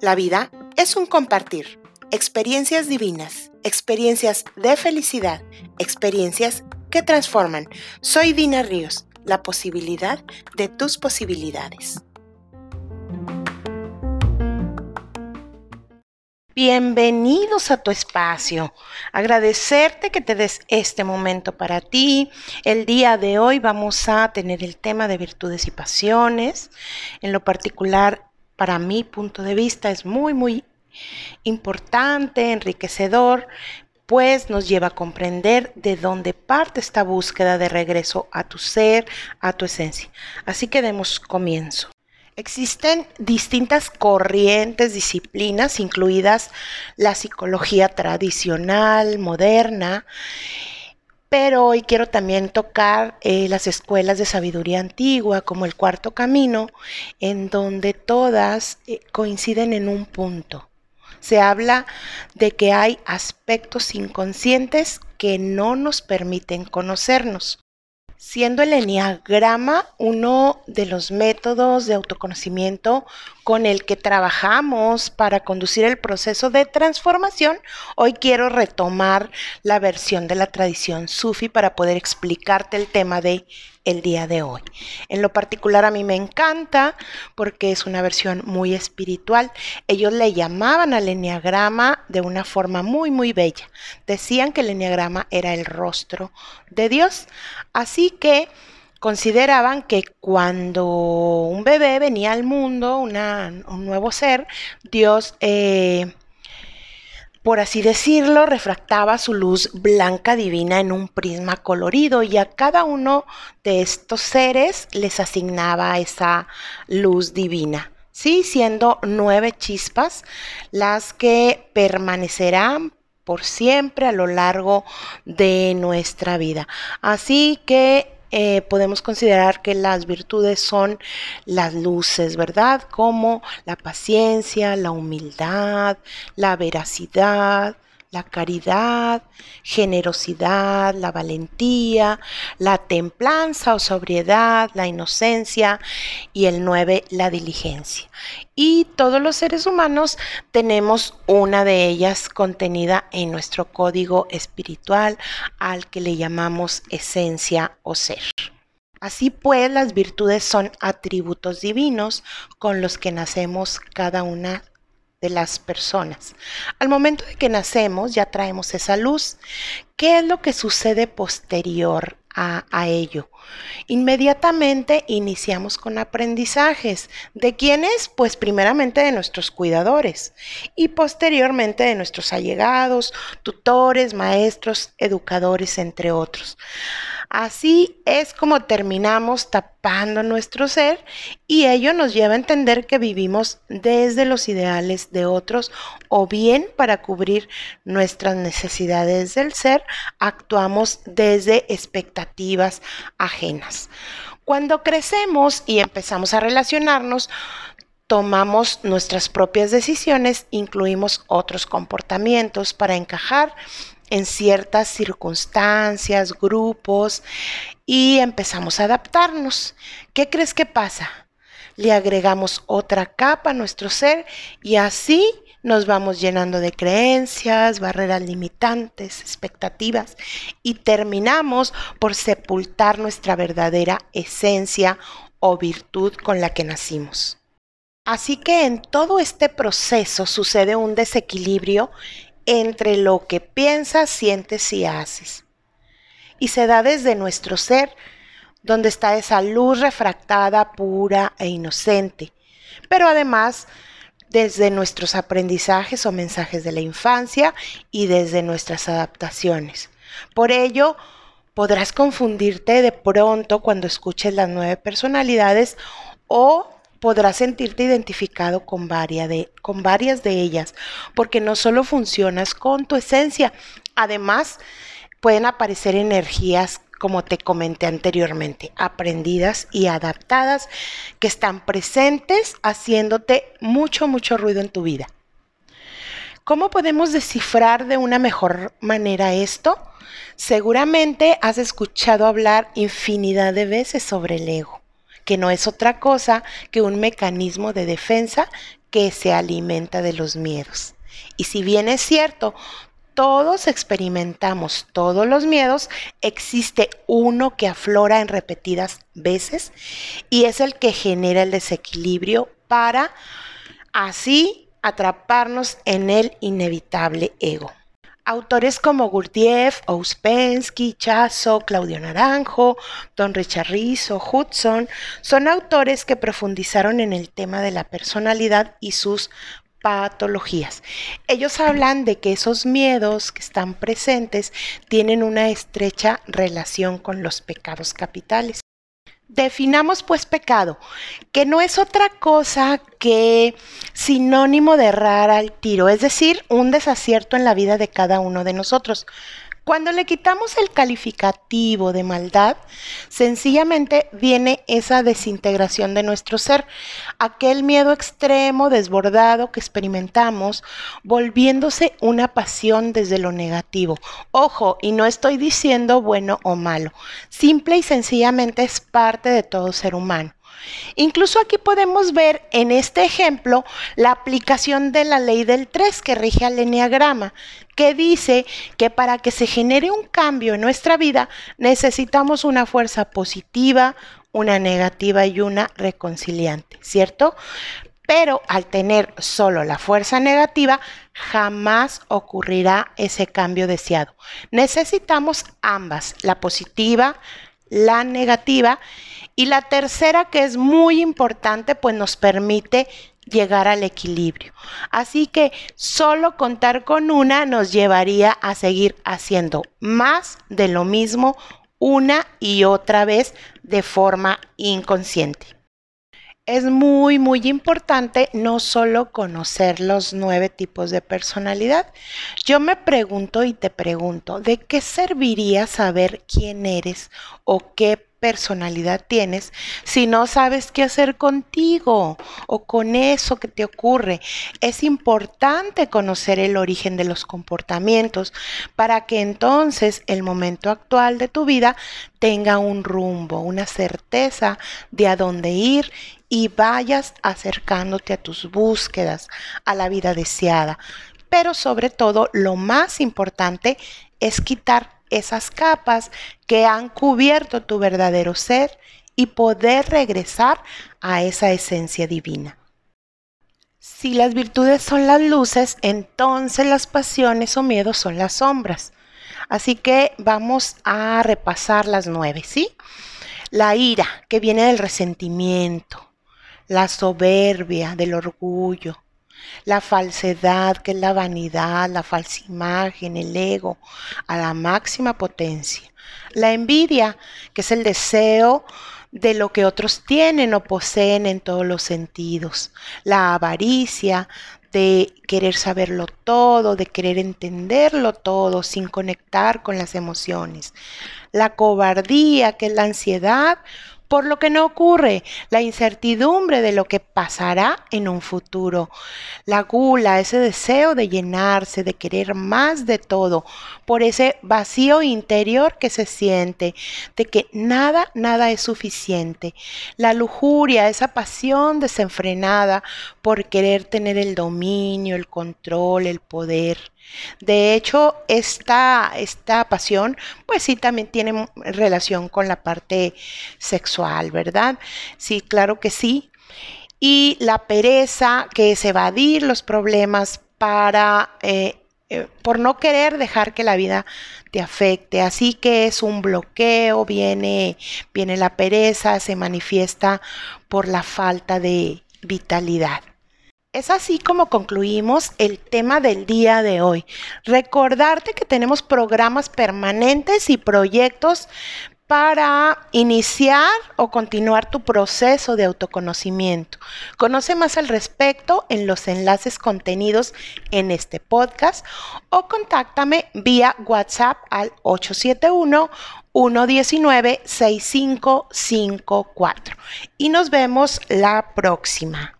La vida es un compartir, experiencias divinas, experiencias de felicidad, experiencias que transforman. Soy Dina Ríos, la posibilidad de tus posibilidades. Bienvenidos a tu espacio. Agradecerte que te des este momento para ti. El día de hoy vamos a tener el tema de virtudes y pasiones. En lo particular, para mi punto de vista es muy, muy importante, enriquecedor, pues nos lleva a comprender de dónde parte esta búsqueda de regreso a tu ser, a tu esencia. Así que demos comienzo. Existen distintas corrientes, disciplinas, incluidas la psicología tradicional, moderna, pero hoy quiero también tocar eh, las escuelas de sabiduría antigua, como el cuarto camino, en donde todas eh, coinciden en un punto. Se habla de que hay aspectos inconscientes que no nos permiten conocernos siendo el enneagrama uno de los métodos de autoconocimiento con el que trabajamos para conducir el proceso de transformación, hoy quiero retomar la versión de la tradición sufi para poder explicarte el tema de el día de hoy. En lo particular a mí me encanta porque es una versión muy espiritual. Ellos le llamaban al enneagrama de una forma muy muy bella. Decían que el enneagrama era el rostro de Dios. Así que consideraban que cuando un bebé venía al mundo, un nuevo ser, Dios, eh, por así decirlo, refractaba su luz blanca divina en un prisma colorido y a cada uno de estos seres les asignaba esa luz divina. Sí, siendo nueve chispas las que permanecerán por siempre a lo largo de nuestra vida. Así que eh, podemos considerar que las virtudes son las luces, ¿verdad? Como la paciencia, la humildad, la veracidad, la caridad, generosidad, la valentía, la templanza o sobriedad, la inocencia y el nueve, la diligencia. Y todos los seres humanos tenemos una de ellas contenida en nuestro código espiritual al que le llamamos esencia o ser. Así pues, las virtudes son atributos divinos con los que nacemos cada una de las personas. Al momento de que nacemos ya traemos esa luz. ¿Qué es lo que sucede posterior a, ello? Inmediatamente iniciamos con aprendizajes. ¿De quiénes? Pues primeramente de nuestros cuidadores y posteriormente de nuestros allegados, tutores, maestros, educadores, entre otros. Así es como terminamos tapando nuestro ser y ello nos lleva a entender que vivimos desde los ideales de otros o bien para cubrir nuestras necesidades del ser, actuamos desde expectativas ajenas. Cuando crecemos y empezamos a relacionarnos, tomamos nuestras propias decisiones, incluimos otros comportamientos para encajar en ciertas circunstancias, grupos y empezamos a adaptarnos. ¿Qué crees que pasa? Le agregamos otra capa a nuestro ser y así nos vamos llenando de creencias, barreras limitantes, expectativas y terminamos por sepultar nuestra verdadera esencia o virtud con la que nacimos. Así que en todo este proceso sucede un desequilibrio entre lo que piensas, sientes y haces. Y se da desde nuestro ser, donde está esa luz refractada, pura e inocente. Pero además desde nuestros aprendizajes o mensajes de la infancia y desde nuestras adaptaciones. Por ello, podrás confundirte de pronto cuando escuches las nueve personalidades o podrás sentirte identificado con, varias de, ellas, porque no solo funcionas con tu esencia, además pueden aparecer energías como te comenté anteriormente, aprendidas y adaptadas que están presentes haciéndote mucho, mucho ruido en tu vida. ¿Cómo podemos descifrar de una mejor manera esto? Seguramente has escuchado hablar infinidad de veces sobre el ego, que no es otra cosa que un mecanismo de defensa que se alimenta de los miedos. Y si bien es cierto, todos experimentamos todos los miedos, existe uno que aflora en repetidas veces y es el que genera el desequilibrio para así atraparnos en el inevitable ego. Autores como Gurdjieff, Ouspensky, Chazo, Claudio Naranjo, Don Richard Rizzo, Hudson son autores que profundizaron en el tema de la personalidad y sus patologías. Ellos hablan de que esos miedos que están presentes tienen una estrecha relación con los pecados capitales. Definamos pues pecado, que no es otra cosa que sinónimo de errar al tiro, es decir, un desacierto en la vida de cada uno de nosotros. Cuando le quitamos el calificativo de maldad, sencillamente viene esa desintegración de nuestro ser, aquel miedo extremo, desbordado que experimentamos, volviéndose una pasión desde lo negativo. Ojo, y no estoy diciendo bueno o malo, simple y sencillamente es parte de todo ser humano. Incluso aquí podemos ver en este ejemplo la aplicación de la ley del 3 que rige al enneagrama, que dice que para que se genere un cambio en nuestra vida necesitamos una fuerza positiva, una negativa y una reconciliante, ¿cierto? Pero al tener solo la fuerza negativa, jamás ocurrirá ese cambio deseado. Necesitamos ambas, la positiva, la negativa y la tercera, que es muy importante, pues nos permite llegar al equilibrio. Así que solo contar con una nos llevaría a seguir haciendo más de lo mismo una y otra vez de forma inconsciente. Es muy, muy importante no solo conocer los nueve tipos de personalidad. Yo me pregunto y te pregunto, ¿de qué serviría saber quién eres o qué personalidad tienes si no sabes qué hacer contigo o con eso que te ocurre. Es importante conocer el origen de los comportamientos para que entonces el momento actual de tu vida tenga un rumbo, una certeza de a dónde ir y vayas acercándote a tus búsquedas, a la vida deseada. Pero sobre todo, lo más importante es quitar esas capas que han cubierto tu verdadero ser y poder regresar a esa esencia divina. Si las virtudes son las luces, entonces las pasiones o miedos son las sombras. Así que vamos a repasar las nueve, ¿sí? La ira, que viene del resentimiento, la soberbia, del orgullo, la falsedad, que es la vanidad, la falsa imagen, el ego, a la máxima potencia. La envidia, que es el deseo de lo que otros tienen o poseen en todos los sentidos. La avaricia, de querer saberlo todo, de querer entenderlo todo sin conectar con las emociones. La cobardía, que es la ansiedad por lo que no ocurre, la incertidumbre de lo que pasará en un futuro, la gula, ese deseo de llenarse, de querer más de todo, por ese vacío interior que se siente, de que nada, nada es suficiente, la lujuria, esa pasión desenfrenada por querer tener el dominio, el control, el poder. De hecho, esta, esta pasión, pues sí, también tiene relación con la parte sexual, ¿verdad? Sí, claro que sí. Y la pereza, que es evadir los problemas para, eh, eh, por no querer dejar que la vida te afecte. Así que es un bloqueo, viene, viene la pereza, se manifiesta por la falta de vitalidad. Es así como concluimos el tema del día de hoy. Recordarte que tenemos programas permanentes y proyectos para iniciar o continuar tu proceso de autoconocimiento. Conoce más al respecto en los enlaces contenidos en este podcast o contáctame vía WhatsApp al 871 119 6554 y nos vemos la próxima.